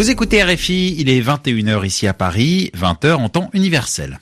Vous écoutez RFI, il est 21h ici à Paris, 20h en temps universel.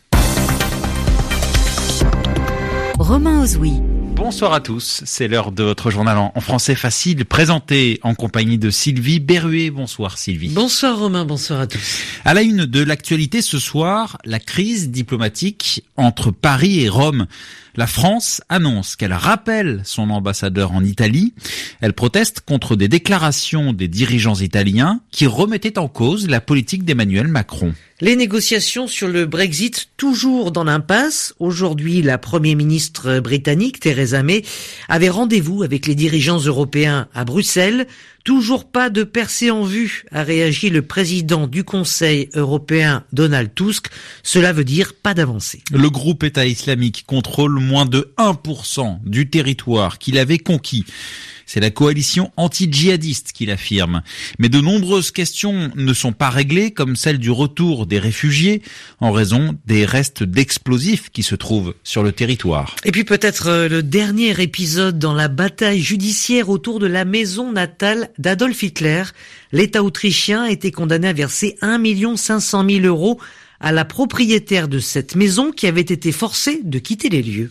Romain Ozoui. Bonsoir à tous, c'est l'heure de votre journal en français facile, présenté en compagnie de Sylvie Berruet. Bonsoir Sylvie. Bonsoir Romain, bonsoir à tous. À la une de l'actualité ce soir, la crise diplomatique entre Paris et Rome. La France annonce qu'elle rappelle son ambassadeur en Italie. Elle proteste contre des déclarations des dirigeants italiens qui remettaient en cause la politique d'Emmanuel Macron. Les négociations sur le Brexit toujours dans l'impasse. Aujourd'hui, la première ministre britannique, Theresa May, avait rendez-vous avec les dirigeants européens à Bruxelles. Toujours pas de percée en vue, a réagi le président du Conseil européen, Donald Tusk. Cela veut dire pas d'avancée. Le groupe État islamique contrôle moins de 1% du territoire qu'il avait conquis. C'est la coalition anti-djihadiste qui l'affirme. Mais de nombreuses questions ne sont pas réglées, comme celle du retour des réfugiés, en raison des restes d'explosifs qui se trouvent sur le territoire. Et puis peut-être euh, le dernier épisode dans la bataille judiciaire autour de la maison natale d'Adolf Hitler. L'État autrichien a été condamné à verser 1 500 000 euros à la propriétaire de cette maison qui avait été forcée de quitter les lieux.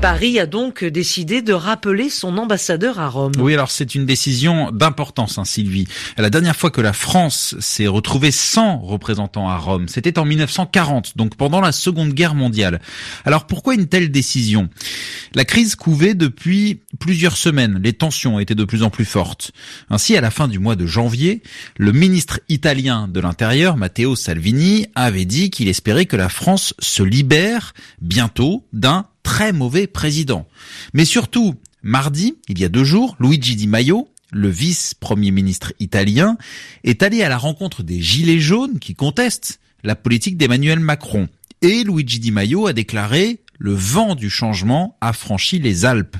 Paris a donc décidé de rappeler son ambassadeur à Rome. Oui, alors c'est une décision d'importance, hein, Sylvie. La dernière fois que la France s'est retrouvée sans représentant à Rome, c'était en 1940, donc pendant la Seconde Guerre mondiale. Alors pourquoi une telle décision? La crise couvait depuis plusieurs semaines, les tensions étaient de plus en plus fortes. Ainsi, à la fin du mois de janvier, le ministre italien de l'Intérieur, Matteo Salvini, avait dit qu'il espérait que la France se libère bientôt d'un très mauvais président. Mais surtout, mardi, il y a deux jours, Luigi Di Maio, le vice-premier ministre italien, est allé à la rencontre des Gilets jaunes qui contestent la politique d'Emmanuel Macron. Et Luigi Di Maio a déclaré le vent du changement a franchi les Alpes.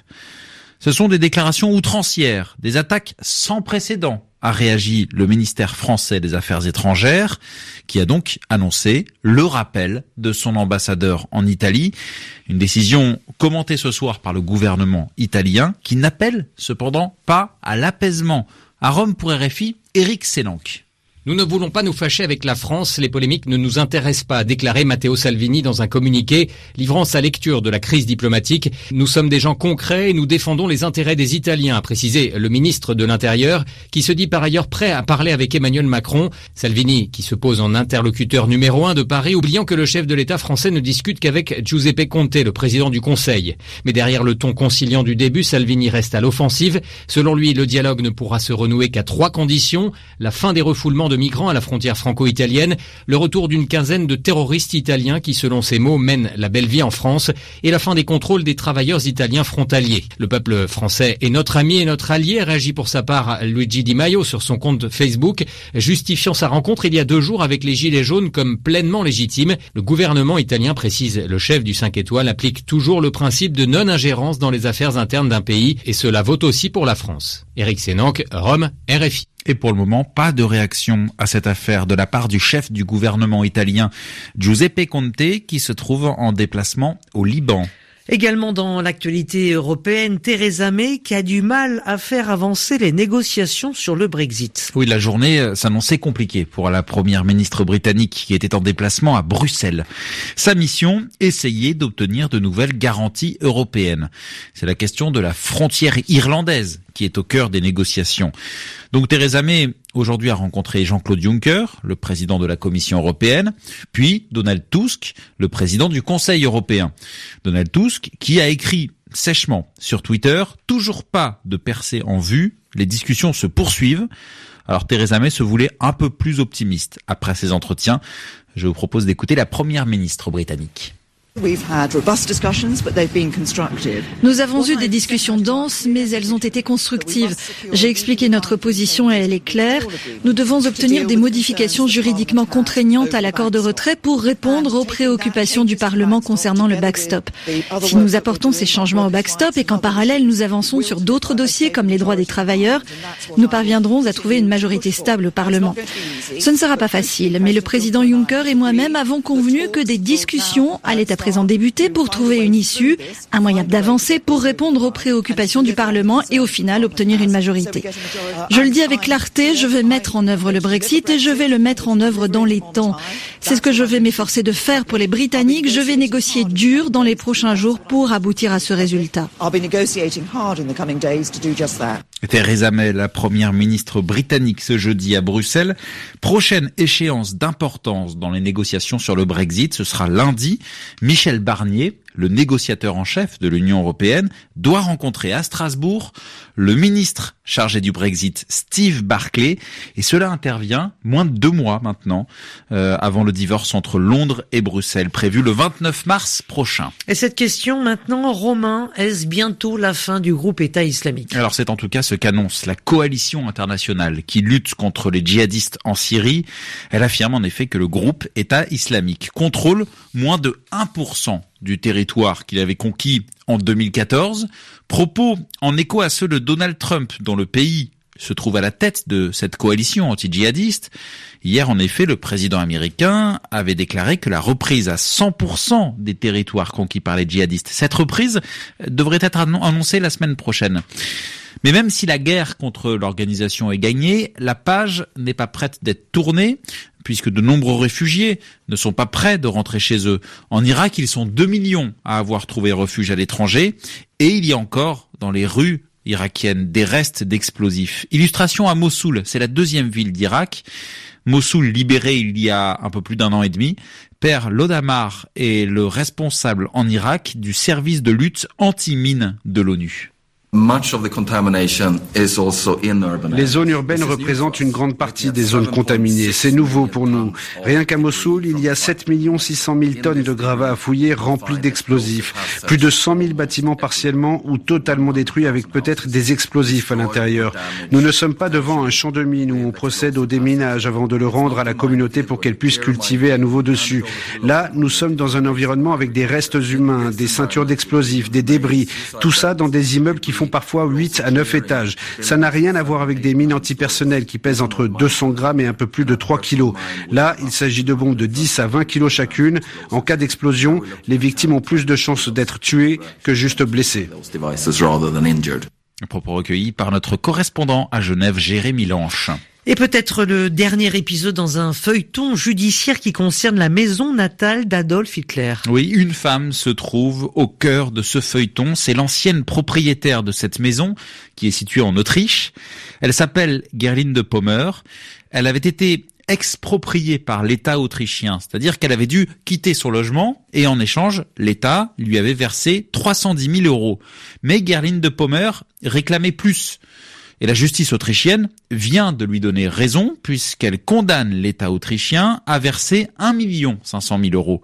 Ce sont des déclarations outrancières, des attaques sans précédent a réagi le ministère français des Affaires étrangères, qui a donc annoncé le rappel de son ambassadeur en Italie. Une décision commentée ce soir par le gouvernement italien, qui n'appelle cependant pas à l'apaisement. À Rome pour RFI, Eric Sénanque. Nous ne voulons pas nous fâcher avec la France, les polémiques ne nous intéressent pas, a déclaré Matteo Salvini dans un communiqué, livrant sa lecture de la crise diplomatique. Nous sommes des gens concrets et nous défendons les intérêts des Italiens, a précisé le ministre de l'Intérieur, qui se dit par ailleurs prêt à parler avec Emmanuel Macron. Salvini, qui se pose en interlocuteur numéro un de Paris, oubliant que le chef de l'État français ne discute qu'avec Giuseppe Conte, le président du Conseil. Mais derrière le ton conciliant du début, Salvini reste à l'offensive. Selon lui, le dialogue ne pourra se renouer qu'à trois conditions. La fin des refoulements de migrants à la frontière franco-italienne, le retour d'une quinzaine de terroristes italiens qui, selon ses mots, mènent la belle vie en France et la fin des contrôles des travailleurs italiens frontaliers. Le peuple français est notre ami et notre allié, réagit pour sa part Luigi Di Maio sur son compte Facebook, justifiant sa rencontre il y a deux jours avec les Gilets jaunes comme pleinement légitime. Le gouvernement italien, précise le chef du 5 étoiles, applique toujours le principe de non-ingérence dans les affaires internes d'un pays et cela vaut aussi pour la France. Éric Sénanque, Rome, RFI. Et pour le moment, pas de réaction à cette affaire de la part du chef du gouvernement italien, Giuseppe Conte, qui se trouve en déplacement au Liban. Également dans l'actualité européenne, Theresa May qui a du mal à faire avancer les négociations sur le Brexit. Oui, la journée euh, s'annonçait compliquée pour la première ministre britannique qui était en déplacement à Bruxelles. Sa mission, essayer d'obtenir de nouvelles garanties européennes. C'est la question de la frontière irlandaise qui est au cœur des négociations. Donc Theresa May aujourd'hui a rencontré Jean-Claude Juncker, le président de la Commission européenne, puis Donald Tusk, le président du Conseil européen. Donald Tusk qui a écrit sèchement sur Twitter, toujours pas de percée en vue, les discussions se poursuivent. Alors Theresa May se voulait un peu plus optimiste après ces entretiens. Je vous propose d'écouter la première ministre britannique. Nous avons eu des discussions denses, mais elles ont été constructives. J'ai expliqué notre position et elle est claire. Nous devons obtenir des modifications juridiquement contraignantes à l'accord de retrait pour répondre aux préoccupations du Parlement concernant le backstop. Si nous apportons ces changements au backstop et qu'en parallèle nous avançons sur d'autres dossiers comme les droits des travailleurs, nous parviendrons à trouver une majorité stable au Parlement. Ce ne sera pas facile, mais le président Juncker et moi-même avons convenu que des discussions allaient après présent débuter pour trouver une issue, un moyen d'avancer pour répondre aux préoccupations du Parlement et au final obtenir une majorité. Je le dis avec clarté, je vais mettre en œuvre le Brexit et je vais le mettre en œuvre dans les temps. C'est ce que je vais m'efforcer de faire pour les Britanniques. Je vais négocier dur dans les prochains jours pour aboutir à ce résultat. Theresa May, la première ministre britannique ce jeudi à Bruxelles. Prochaine échéance d'importance dans les négociations sur le Brexit, ce sera lundi. Michel Barnier, le négociateur en chef de l'Union européenne, doit rencontrer à Strasbourg le ministre chargé du Brexit, Steve Barclay, et cela intervient moins de deux mois maintenant, euh, avant le divorce entre Londres et Bruxelles, prévu le 29 mars prochain. Et cette question maintenant, Romain, est-ce bientôt la fin du groupe État islamique? Alors c'est en tout cas ce qu'annonce la coalition internationale qui lutte contre les djihadistes en Syrie. Elle affirme en effet que le groupe État islamique contrôle moins de 1% du territoire qu'il avait conquis en 2014. Propos en écho à ceux de Donald Trump, dont le pays se trouve à la tête de cette coalition anti-djihadiste. Hier, en effet, le président américain avait déclaré que la reprise à 100% des territoires conquis par les djihadistes, cette reprise devrait être annoncée la semaine prochaine. Mais même si la guerre contre l'organisation est gagnée, la page n'est pas prête d'être tournée, puisque de nombreux réfugiés ne sont pas prêts de rentrer chez eux. En Irak, ils sont 2 millions à avoir trouvé refuge à l'étranger, et il y a encore dans les rues irakiennes des restes d'explosifs. Illustration à Mossoul, c'est la deuxième ville d'Irak. Mossoul libéré il y a un peu plus d'un an et demi. Père Lodamar est le responsable en Irak du service de lutte anti-mine de l'ONU. Les zones urbaines représentent une grande partie des zones contaminées. C'est nouveau pour nous. Rien qu'à Mossoul, il y a 7 600 000 tonnes de gravats à fouiller remplis d'explosifs. Plus de 100 000 bâtiments partiellement ou totalement détruits avec peut-être des explosifs à l'intérieur. Nous ne sommes pas devant un champ de mines où on procède au déminage avant de le rendre à la communauté pour qu'elle puisse cultiver à nouveau dessus. Là, nous sommes dans un environnement avec des restes humains, des ceintures d'explosifs, des débris. Tout ça dans des immeubles qui font parfois 8 à 9 étages. Ça n'a rien à voir avec des mines antipersonnelles qui pèsent entre 200 grammes et un peu plus de 3 kilos. Là, il s'agit de bombes de 10 à 20 kilos chacune. En cas d'explosion, les victimes ont plus de chances d'être tuées que juste blessées. Propos recueillis par notre correspondant à Genève, Jérémy Lanche. Et peut-être le dernier épisode dans un feuilleton judiciaire qui concerne la maison natale d'Adolf Hitler. Oui, une femme se trouve au cœur de ce feuilleton. C'est l'ancienne propriétaire de cette maison qui est située en Autriche. Elle s'appelle Gerlinde de Pommer. Elle avait été expropriée par l'État autrichien, c'est-à-dire qu'elle avait dû quitter son logement et en échange, l'État lui avait versé 310 000 euros. Mais Gerlinde de Pommer réclamait plus. Et la justice autrichienne vient de lui donner raison puisqu'elle condamne l'État autrichien à verser 1 500 000 euros.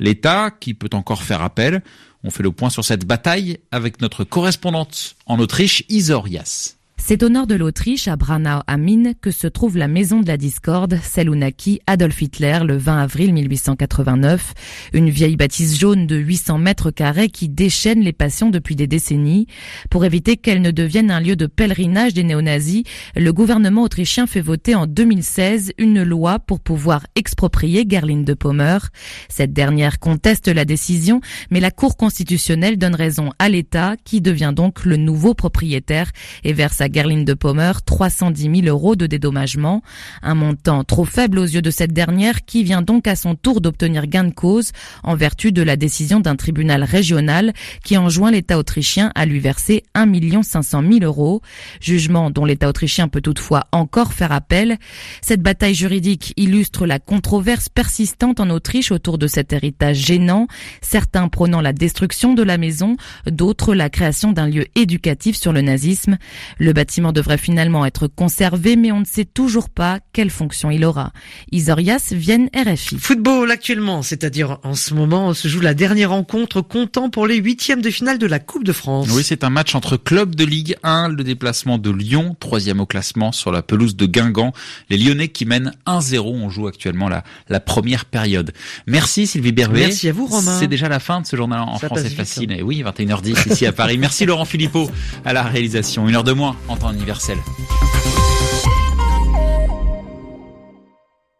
L'État, qui peut encore faire appel, on fait le point sur cette bataille avec notre correspondante en Autriche, Isorias. C'est au nord de l'Autriche, à Branau am que se trouve la maison de la discorde, celle où naquit Adolf Hitler le 20 avril 1889. Une vieille bâtisse jaune de 800 mètres carrés qui déchaîne les passions depuis des décennies. Pour éviter qu'elle ne devienne un lieu de pèlerinage des néo-nazis, le gouvernement autrichien fait voter en 2016 une loi pour pouvoir exproprier Gerline de Pommer. Cette dernière conteste la décision, mais la Cour constitutionnelle donne raison à l'État qui devient donc le nouveau propriétaire et verse à Gerline de Pommer 310 000 euros de dédommagement, un montant trop faible aux yeux de cette dernière qui vient donc à son tour d'obtenir gain de cause en vertu de la décision d'un tribunal régional qui enjoint l'État autrichien à lui verser 1 500 000 euros, jugement dont l'État autrichien peut toutefois encore faire appel. Cette bataille juridique illustre la controverse persistante en Autriche autour de cet héritage gênant, certains prônant la destruction de la maison, d'autres la création d'un lieu éducatif sur le nazisme. Le bâtiment devrait finalement être conservé, mais on ne sait toujours pas quelle fonction il aura. Isorias, Vienne, RFI. Football actuellement, c'est-à-dire en ce moment, se joue la dernière rencontre comptant pour les huitièmes de finale de la Coupe de France. Oui, c'est un match entre clubs de Ligue 1, le déplacement de Lyon, troisième au classement sur la pelouse de Guingamp. Les Lyonnais qui mènent 1-0, on joue actuellement la, la première période. Merci Sylvie Berruet. Merci à vous Romain. C'est déjà la fin de ce journal en France, c'est facile. Et oui, 21h10 ici à Paris. Merci Laurent Philippot à la réalisation. Une heure de moins en temps universel.